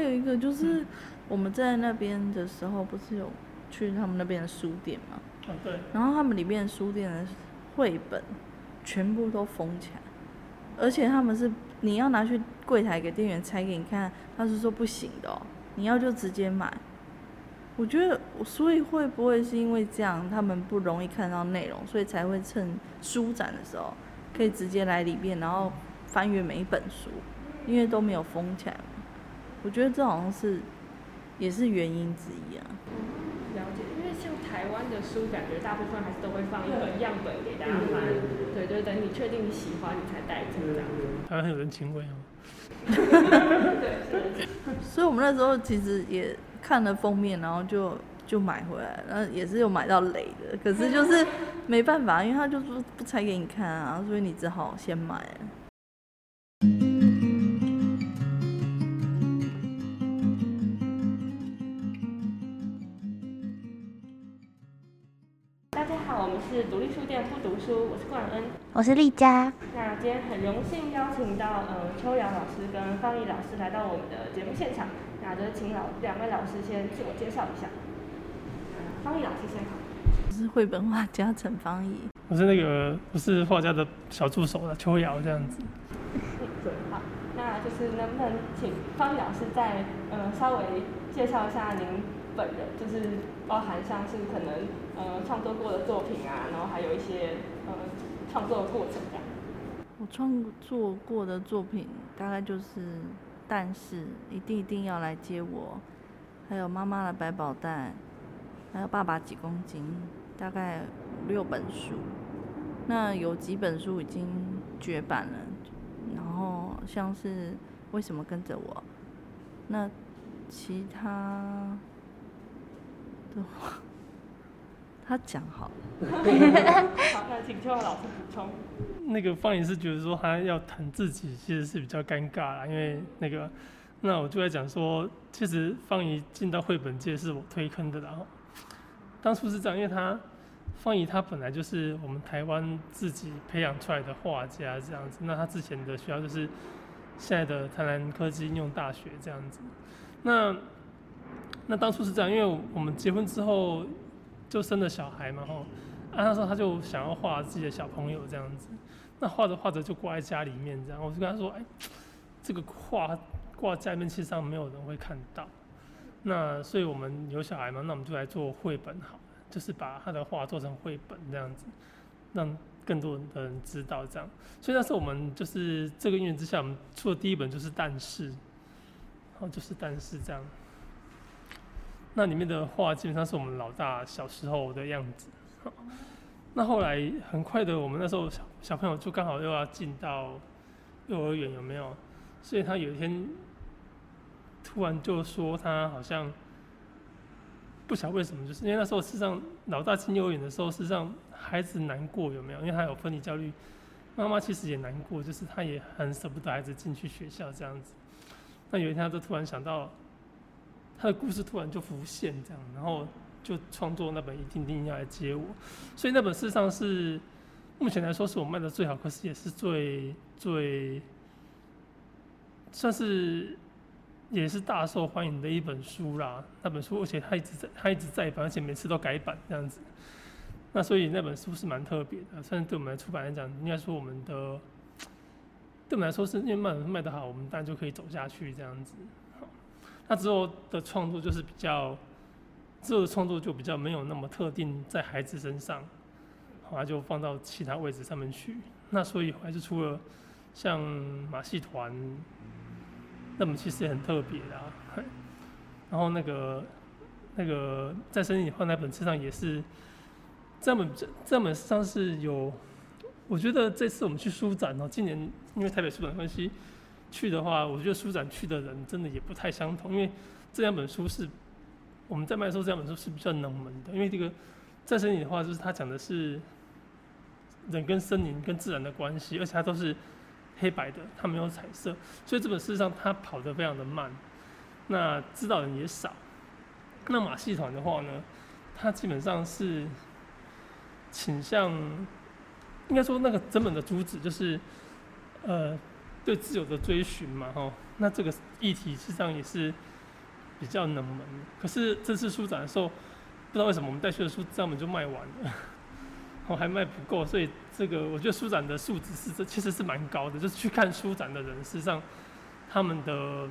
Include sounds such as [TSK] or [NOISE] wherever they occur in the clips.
还有一个就是我们在那边的时候，不是有去他们那边的书店嘛？哦对，然后他们里面的书店的绘本全部都封起来，而且他们是你要拿去柜台给店员拆给你看，他是说不行的哦，你要就直接买。我觉得，所以会不会是因为这样，他们不容易看到内容，所以才会趁书展的时候可以直接来里面，然后翻阅每一本书，因为都没有封起来嘛。我觉得这好像是也是原因之一啊。了解，因为像台湾的书，感觉大部分还是都会放一本样本给大家翻，对，就是等你确定你喜欢，你才带走这样。台湾很有人情味哦。对，[LAUGHS] [LAUGHS] 所以我们那时候其实也看了封面，然后就就买回来，然后也是有买到雷的，可是就是没办法，因为他就不不拆给你看啊，所以你只好先买。大不读书，我是冠恩。我是丽佳，那今天很荣幸邀请到呃秋瑶老师跟方毅老师来到我们的节目现场，那就请老两位老师先自我介绍一下。呃方毅老师先好。我是绘本画家陈方怡，我是那个不是画家的小助手了，秋瑶这样子。嗯，对，好，那就是能不能请方毅老师再呃稍微介绍一下您本人，就是包含像是可能呃创作过的作品啊，然后还有一些呃创作的过程这样。我创作过的作品大概就是《但是一定一定要来接我》，还有《妈妈的百宝袋》，还有《爸爸几公斤》，大概五六本书。那有几本书已经绝版了，然后像是《为什么跟着我》，那其他的话，他讲好了。好，那请邱老师补充。那个方怡是觉得说他要谈自己，其实是比较尴尬啦，因为那个，那我就在讲说，其实方怡进到绘本界是我推坑的。然后当初是这样，因为他方怡他本来就是我们台湾自己培养出来的画家这样子，那他之前的学校就是现在的台南科技应用大学这样子。那那当初是这样，因为我们结婚之后就生了小孩嘛，吼，啊那时候他就想要画自己的小朋友这样子。那画着画着就挂在家里面，这样我就跟他说：“哎，这个画挂家里面，其实上没有人会看到。那所以我们有小孩嘛，那我们就来做绘本好了，就是把他的画做成绘本这样子，让更多的人知道这样。所以那时候我们就是这个因之下，我们出的第一本就是《但是》，然后就是《但是》这样。那里面的画基本上是我们老大小时候的样子。[LAUGHS] 那后来很快的，我们那时候小小朋友就刚好又要进到幼儿园，有没有？所以他有一天突然就说他好像不晓得为什么，就是因为那时候事实上老大进幼儿园的时候，事实上孩子难过有没有？因为他有分离焦虑，妈妈其实也难过，就是他也很舍不得孩子进去学校这样子。那有一天他就突然想到他的故事，突然就浮现这样，然后。就创作那本一定定要来接我，所以那本事实上是目前来说是我卖的最好，可是也是最最算是也是大受欢迎的一本书啦。那本书而且它一直在它一直在版，而且每次都改版这样子。那所以那本书是蛮特别的，算是对我们来出版来讲，应该说我们的 [TSK] 对我们来说是因为卖卖得好，我们当然就可以走下去这样子。好，那之后的创作就是比较。之后的创作就比较没有那么特定在孩子身上，后来就放到其他位置上面去。那所以还是出了像马戏团，那么其实也很特别啊。[LAUGHS] 然后那个那个在身体放在本册上也是，这本这这本上是有，我觉得这次我们去书展哦，今年因为台北书展关系去的话，我觉得书展去的人真的也不太相同，因为这两本书是。我们在卖的时候，这两本书是比较冷门的，因为这个再生林的话，就是它讲的是人跟森林跟自然的关系，而且它都是黑白的，它没有彩色，所以这本事实上它跑得非常的慢，那知道人也少。那马戏团的话呢，它基本上是倾向，应该说那个整本的主旨就是，呃，对自由的追寻嘛，吼，那这个议题实际上也是比较冷门。可是这次书展的时候，不知道为什么我们带去的书根本就卖完了，我还卖不够，所以这个我觉得书展的素质是这其实是蛮高的，就是去看书展的人，事实上他们的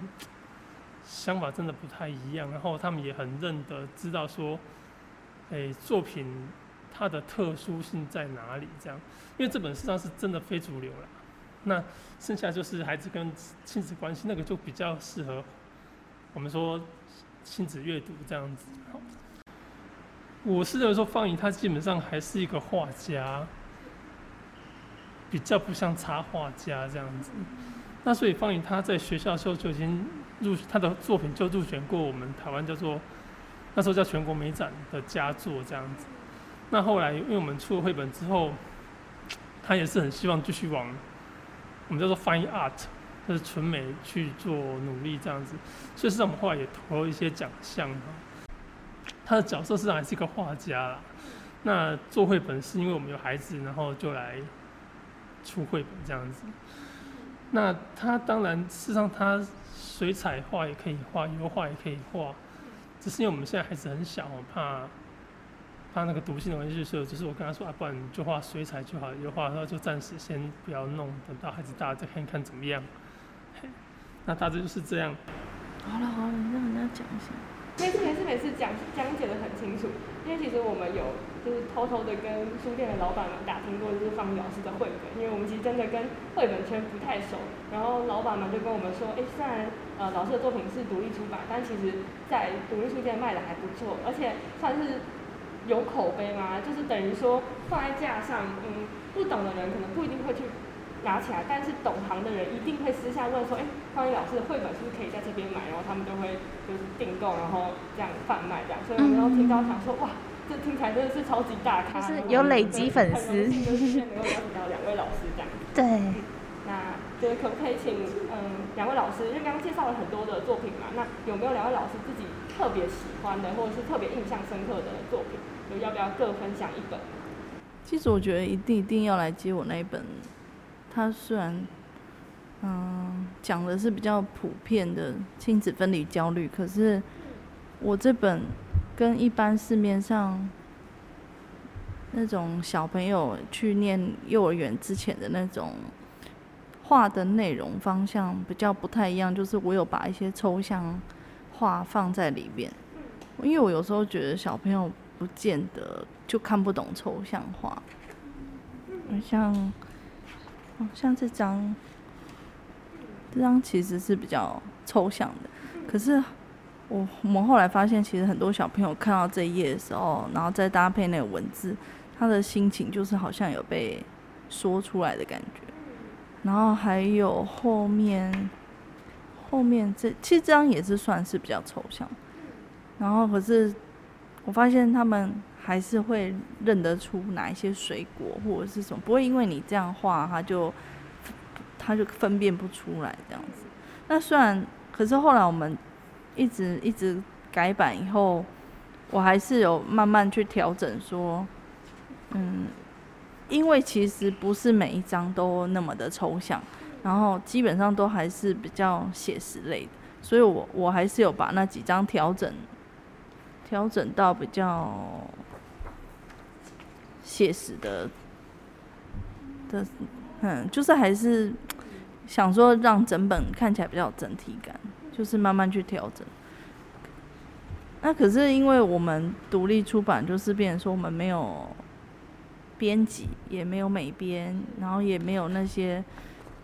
想法真的不太一样，然后他们也很认得知道说，诶，作品它的特殊性在哪里？这样，因为这本实际上是真的非主流了。那剩下就是孩子跟亲子关系，那个就比较适合我们说亲子阅读这样子。我是认为说方怡他基本上还是一个画家，比较不像插画家这样子。那所以方怡他在学校的时候就已经入他的作品就入选过我们台湾叫做那时候叫全国美展的佳作这样子。那后来因为我们出了绘本之后，他也是很希望继续往。我们叫做 Fine Art，就是纯美去做努力这样子，所以实际上我们后来也投了一些奖项。他的角色实际上还是一个画家啦。那做绘本是因为我们有孩子，然后就来出绘本这样子。那他当然事实上他水彩画也可以画，油画也可以画，只是因为我们现在孩子很小，我怕。他那个毒性的文学社，就是我跟他说啊，不然你就画水彩就好，油画的话就暂时先不要弄，等到孩子大了再看看怎么样。那大致就是这样。好了好了，你让人家讲一下。没事没事没事，讲讲解的很清楚。因为其实我们有就是偷偷的跟书店的老板们打听过，就是方老师的绘本，因为我们其实真的跟绘本圈不太熟。然后老板们就跟我们说，哎，虽然呃老师的作品是独立出版，但其实在独立书店卖的还不错，而且算是。有口碑吗？就是等于说放在架上，嗯，不懂的人可能不一定会去拿起来，但是懂行的人一定会私下问说，哎，方怡老师的绘本是不是可以在这边买？然后他们就会就是订购，然后这样贩卖这样。所以我们要听到想说，哇，这听起来真的是超级大咖，就是有累积粉丝。就是能够邀请到两位老师这样。对。那就是可不可以请嗯两位老师，因为刚刚介绍了很多的作品嘛，那有没有两位老师自己特别喜欢的，或者是特别印象深刻的作品？要不要各分享一本？其实我觉得一定一定要来接我那一本。它虽然，嗯，讲的是比较普遍的亲子分离焦虑，可是我这本跟一般市面上那种小朋友去念幼儿园之前的那种画的内容方向比较不太一样，就是我有把一些抽象画放在里面，因为我有时候觉得小朋友。不见得就看不懂抽象画，像，像这张，这张其实是比较抽象的。可是我我们后来发现，其实很多小朋友看到这一页的时候，然后再搭配那个文字，他的心情就是好像有被说出来的感觉。然后还有后面，后面这其实这张也是算是比较抽象。然后可是。我发现他们还是会认得出哪一些水果或者是什么，不会因为你这样画，他就他就分辨不出来这样子。那虽然，可是后来我们一直一直改版以后，我还是有慢慢去调整，说，嗯，因为其实不是每一张都那么的抽象，然后基本上都还是比较写实类的，所以我我还是有把那几张调整。调整到比较写实的的，嗯，就是还是想说让整本看起来比较有整体感，就是慢慢去调整。那可是因为我们独立出版，就是变成说我们没有编辑，也没有美编，然后也没有那些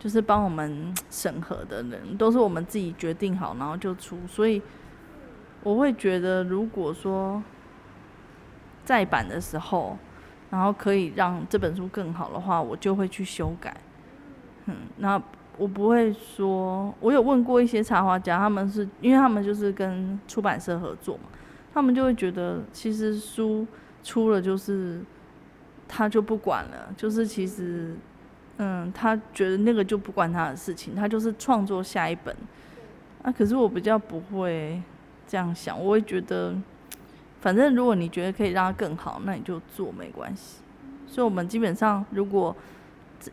就是帮我们审核的人，都是我们自己决定好，然后就出，所以。我会觉得，如果说再版的时候，然后可以让这本书更好的话，我就会去修改。嗯，那我不会说，我有问过一些插画家，他们是因为他们就是跟出版社合作嘛，他们就会觉得，其实书出了就是他就不管了，就是其实，嗯，他觉得那个就不关他的事情，他就是创作下一本。啊，可是我比较不会。这样想，我会觉得，反正如果你觉得可以让他更好，那你就做没关系。所以，我们基本上如果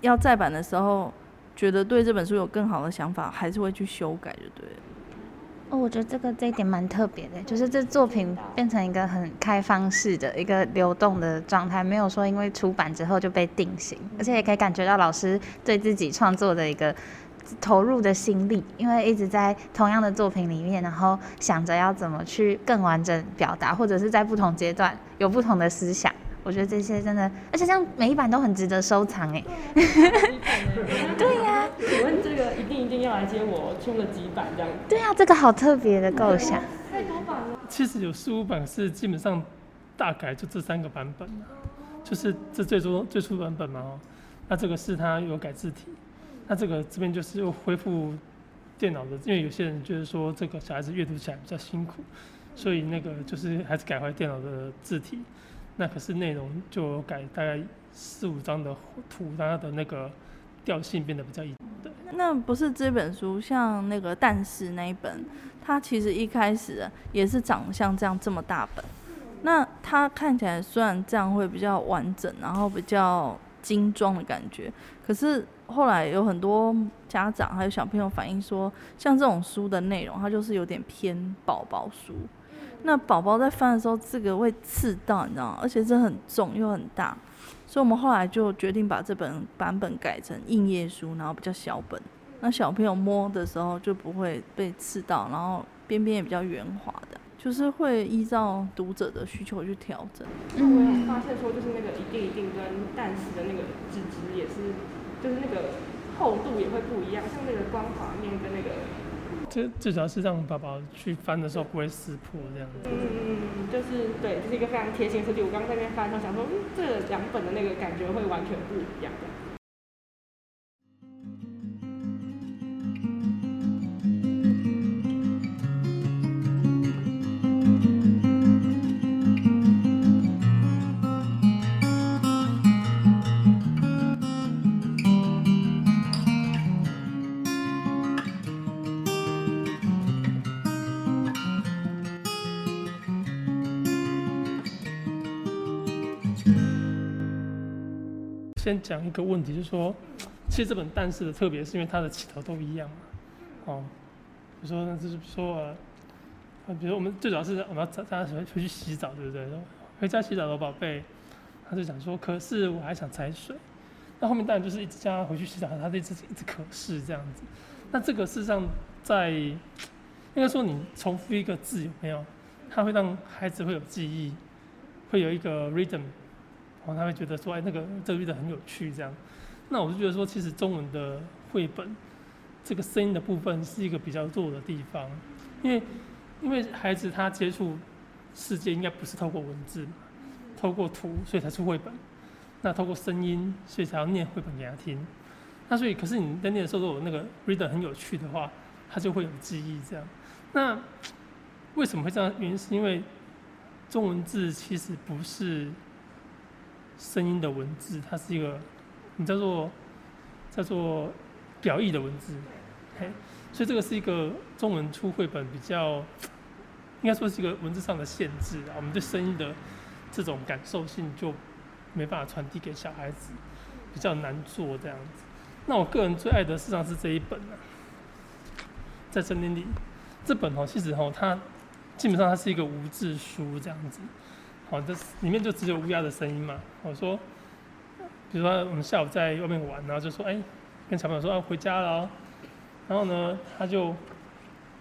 要再版的时候，觉得对这本书有更好的想法，还是会去修改，就对了。哦，我觉得这个这一点蛮特别的，就是这作品变成一个很开放式的一个流动的状态，没有说因为出版之后就被定型，而且也可以感觉到老师对自己创作的一个投入的心力，因为一直在同样的作品里面，然后想着要怎么去更完整表达，或者是在不同阶段有不同的思想。我觉得这些真的，而且像每一版都很值得收藏哎。对呀。请问这个一定一定要来接我出了几版这样？对啊，这个好特别的构想。太多版了。其实有四五版是基本上大概就这三个版本就是这最初最初版本嘛哦。那这个是它有改字体，那这个这边就是又恢复电脑的，因为有些人就是说这个小孩子阅读起来比较辛苦，所以那个就是还是改回电脑的字体。那可是内容就改大概四五张的图，它的那个调性变得比较一。那不是这本书，像那个但是那一本，它其实一开始也是长像这样这么大本。那它看起来虽然这样会比较完整，然后比较精装的感觉，可是后来有很多家长还有小朋友反映说，像这种书的内容，它就是有点偏宝宝书。那宝宝在翻的时候，这个会刺到，你知道吗？而且这很重又很大，所以我们后来就决定把这本版本改成硬页书，然后比较小本。那小朋友摸的时候就不会被刺到，然后边边也比较圆滑的，就是会依照读者的需求去调整。那我有发现说，就是那个一定一定跟但是的那个纸质也是，就是那个厚度也会不一样，像那个光滑面跟那个。这至少是让宝宝去翻的时候不会撕破这样子。嗯嗯嗯，就是对，这是一个非常贴心的设计。我刚刚在那边翻的时候想说，嗯，这两本的那个感觉会完全不一样的。先讲一个问题，就是说，其实这本《但是》的特别是因为它的起头都一样嘛，哦，比如说，就是说，呃，比如我们最主要是我们要大家回回去洗澡，对不对？回家洗澡的宝贝，他就想说，可是我还想踩水。那后面当然就是一直叫他回去洗澡，他一直一直可是这样子。那这个事实上在应该说你重复一个字有没有？它会让孩子会有记忆，会有一个 rhythm。然后他会觉得说，哎，那个这个遇的很有趣，这样。那我就觉得说，其实中文的绘本，这个声音的部分是一个比较弱的地方，因为因为孩子他接触世界应该不是透过文字，透过图，所以才出绘本。那透过声音，所以才要念绘本给他听。那所以，可是你在念的时候，如果那个 reader 很有趣的话，他就会有记忆这样。那为什么会这样？原因是因为中文字其实不是。声音的文字，它是一个，你叫做叫做表意的文字，嘿，所以这个是一个中文出绘本比较，应该说是一个文字上的限制啊。我们对声音的这种感受性就没办法传递给小孩子，比较难做这样子。那我个人最爱的实际上是这一本啊，在森林里，这本哦，其实哦，它基本上它是一个无字书这样子。哦，这里面就只有乌鸦的声音嘛。我说，比如说我们下午在外面玩，然后就说，哎，跟小朋友说要回家了哦。然后呢，他就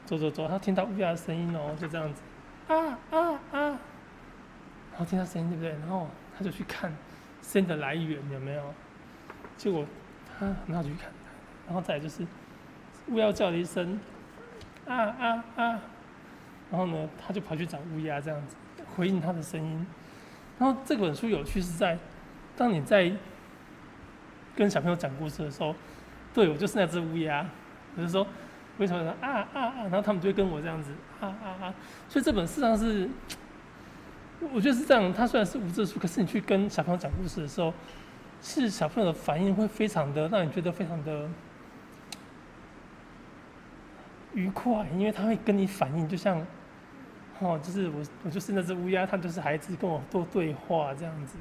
走走走，他听到乌鸦的声音哦，就这样子，啊啊啊，然后听到声音对不对？然后他就去看声音的来源有没有。结果他很好去看，然后再就是乌鸦叫了一声，啊啊啊，然后呢，他就跑去找乌鸦这样子。回应他的声音，然后这本书有趣是在，当你在跟小朋友讲故事的时候，对我就是那只乌鸦，我就说为什么说啊啊啊，然后他们就会跟我这样子啊啊啊，所以这本事实上是，我觉得是这样，它虽然是无字书，可是你去跟小朋友讲故事的时候，是小朋友的反应会非常的让你觉得非常的愉快，因为他会跟你反应，就像。哦，就是我，我就是那只乌鸦，它就是孩子跟我做对话这样子。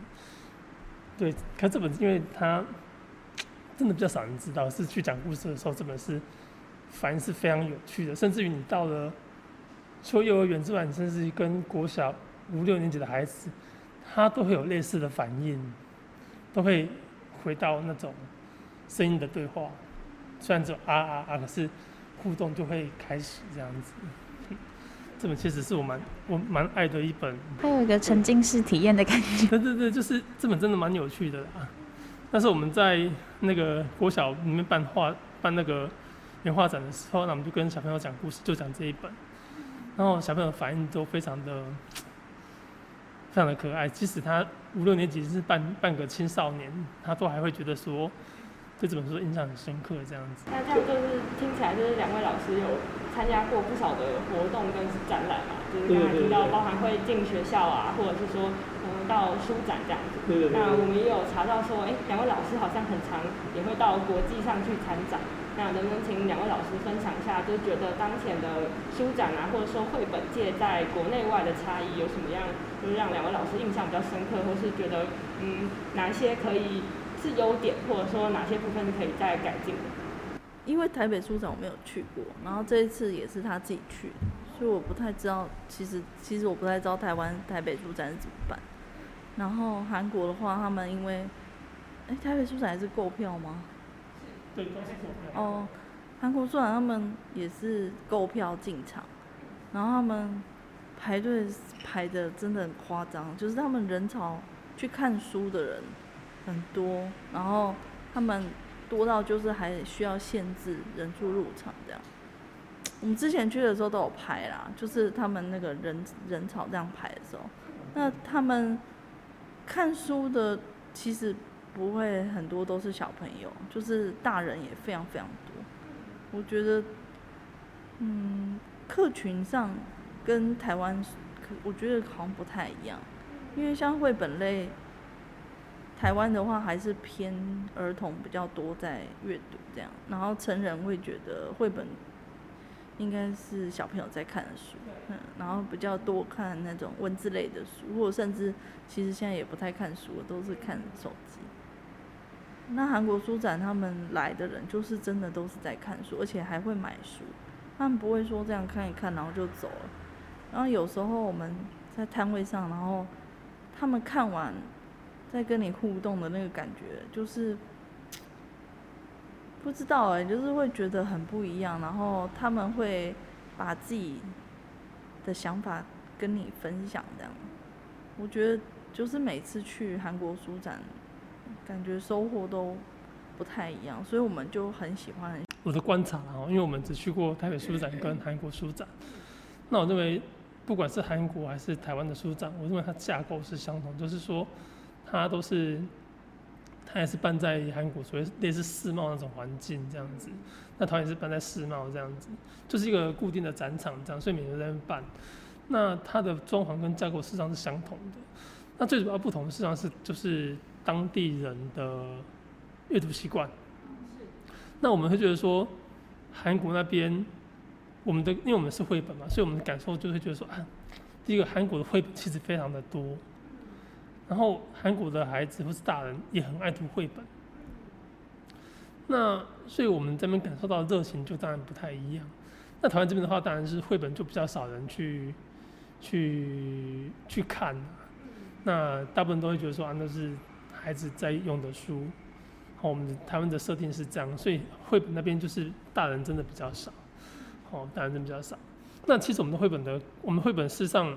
对，可这本因为它真的比较少人知道，是去讲故事的时候，这本是反应是非常有趣的，甚至于你到了除幼儿园之外，你甚至于跟国小五六年级的孩子，他都会有类似的反应，都会回到那种声音的对话，虽然只有啊啊啊，可是互动就会开始这样子。这本其实是我蛮我蛮爱的一本，还有一个沉浸式体验的感觉。对对对，就是这本真的蛮有趣的啊。但是我们在那个国小里面办画办那个原画展的时候，那我们就跟小朋友讲故事，就讲这一本，然后小朋友反应都非常的非常的可爱。即使他五六年级是半半个青少年，他都还会觉得说对这本书印象很深刻这样子。那这样就是听起来就是两位老师有参加过不少的活动跟展览嘛，就是刚才提到包含会进学校啊，或者是说嗯到书展这样子。对对对。那我们也有查到说，哎，两位老师好像很常也会到国际上去参展。那能不能请两位老师分享一下，就觉得当前的书展啊，或者说绘本界在国内外的差异有什么样，就是让两位老师印象比较深刻，或是觉得嗯哪一些可以是优点，或者说哪些部分是可以再改进的？因为台北书展我没有去过，然后这一次也是他自己去，所以我不太知道，其实其实我不太知道台湾台北书展是怎么办。然后韩国的话，他们因为，哎，台北书展还是购票吗？对，都是购票。哦，韩国书展他们也是购票进场，然后他们排队排的真的很夸张，就是他们人潮去看书的人很多，然后他们多到就是还需要限制人数入场这样。我们之前去的时候都有排啦，就是他们那个人人潮这样排的时候，那他们看书的其实不会很多都是小朋友，就是大人也非常非常多。我觉得，嗯，客群上跟台湾，我觉得好像不太一样，因为像绘本类，台湾的话还是偏儿童比较多在阅读这样，然后成人会觉得绘本应该是小朋友在看的书，嗯，然后比较多看那种文字类的书，或者甚至其实现在也不太看书，都是看手机。那韩国书展他们来的人就是真的都是在看书，而且还会买书，他们不会说这样看一看然后就走了。然后有时候我们在摊位上，然后他们看完在跟你互动的那个感觉，就是 [TSK] 不知道哎、就是会觉得很不一样。然后他们会把自己的想法跟你分享，这样。我觉得就是每次去韩国书展。感觉收获都不太一样，所以我们就很喜欢。我的观察啊，因为我们只去过台北书展跟韩国书展，那我认为不管是韩国还是台湾的书展，我认为它架构是相同，就是说它都是它也是办在韩国，所以类似世贸那种环境这样子。那台湾也是办在世贸这样子，就是一个固定的展场这样，所以每年在那办。那它的装潢跟架构事实上是相同的，那最主要不同的事实上是就是。当地人的阅读习惯，那我们会觉得说，韩国那边，我们的因为我们是绘本嘛，所以我们的感受就会觉得说，啊，第一个韩国的绘本其实非常的多，然后韩国的孩子或是大人也很爱读绘本，那所以我们这边感受到的热情就当然不太一样。那台湾这边的话，当然是绘本就比较少人去去去看，那大部分都会觉得说啊，那是。孩子在用的书，好，我们的台湾的设定是这样，所以绘本那边就是大人真的比较少，好，大人真的比较少。那其实我们的绘本的，我们绘本事实上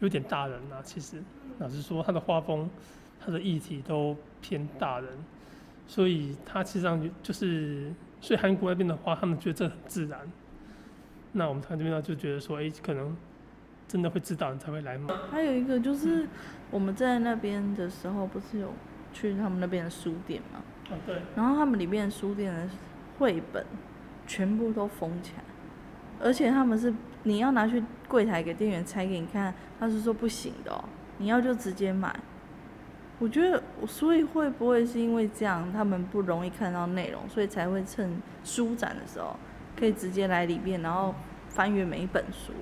有点大人啊。其实老实说，他的画风、他的议题都偏大人，所以他其实际上就是，所以韩国那边的话，他们觉得这很自然。那我们台湾这边呢，就觉得说，哎，可能。真的会知道你才会来买。还有一个就是我们在那边的时候，不是有去他们那边的书店嘛？哦，对。然后他们里面的书店的绘本全部都封起来，而且他们是你要拿去柜台给店员拆给你看，他是说不行的，你要就直接买。我觉得，所以会不会是因为这样，他们不容易看到内容，所以才会趁书展的时候可以直接来里面，然后翻阅每一本书。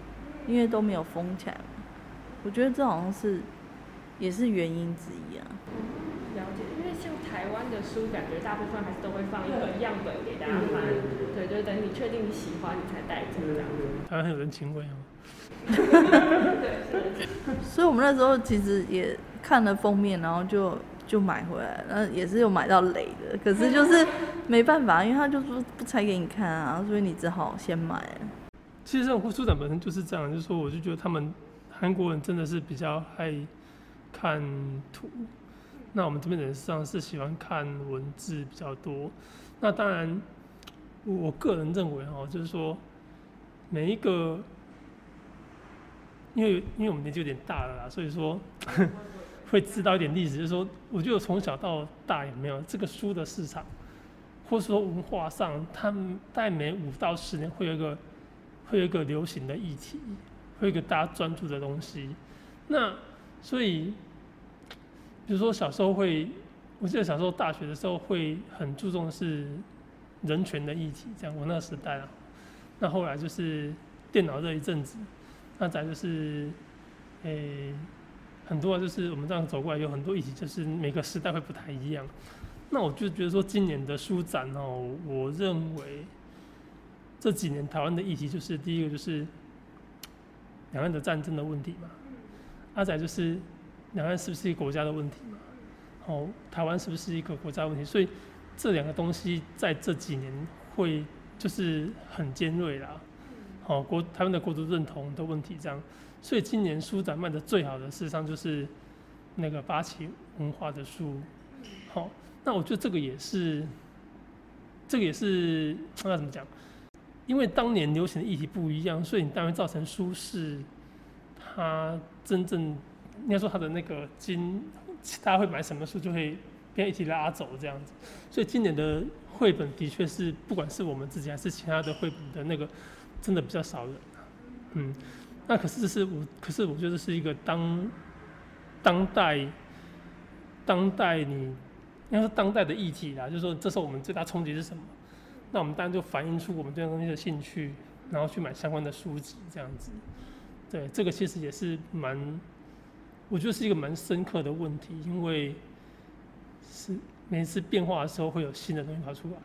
因为都没有封起来，我觉得这好像是也是原因之一啊。了解，因为像台湾的书，感觉大部分还是都会放一个样本给大家翻，对，就等你确定你喜欢，你才带走这样。台湾很有人情味哦。[LAUGHS] 对，所以我们那时候其实也看了封面，然后就就买回来，然后也是有买到雷的，可是就是 [LAUGHS] 没办法，因为他就不不拆给你看啊，所以你只好先买。其实这种书展本身就是这样，就是说我就觉得他们韩国人真的是比较爱看图，那我们这边人实际上是喜欢看文字比较多。那当然，我个人认为哈，就是说每一个。因为因为我们年纪有点大了啦，所以说 [LAUGHS] 会知道一点历史。就是说，我觉得从小到大有没有这个书的市场，或是说文化上，他们在每五到十年会有一个会有一个流行的议题，会有一个大家专注的东西。那所以，比如说小时候会，我记得小时候大学的时候会很注重是人权的议题，这样我那个时代啊。那后来就是电脑这一阵子。那再就是，诶，很多就是我们这样走过来，有很多议题，就是每个时代会不太一样。那我就觉得说，今年的书展哦，我认为这几年台湾的议题就是第一个就是两岸的战争的问题嘛，阿仔就是两岸是不是一个国家的问题嘛，哦，台湾是不是一个国家问题？所以这两个东西在这几年会就是很尖锐啦。哦，国台湾的国族认同的问题这样，所以今年书展卖的最好的，事实上就是那个八旗文化的书。好，那我觉得这个也是，这个也是那怎么讲？因为当年流行的议题不一样，所以你当然造成书是它真正应该说他的那个金，大家会买什么书就会被一起拉走这样子。所以今年的绘本的确是，不管是我们自己还是其他的绘本的那个。真的比较少人，嗯，那可是是我，可是我觉得是一个当当代当代你应该是当代的议题啦，就是说这时候我们最大冲击是什么？那我们当然就反映出我们对这东西的兴趣，然后去买相关的书籍这样子。对，这个其实也是蛮，我觉得是一个蛮深刻的问题，因为是每次变化的时候会有新的东西跑出来。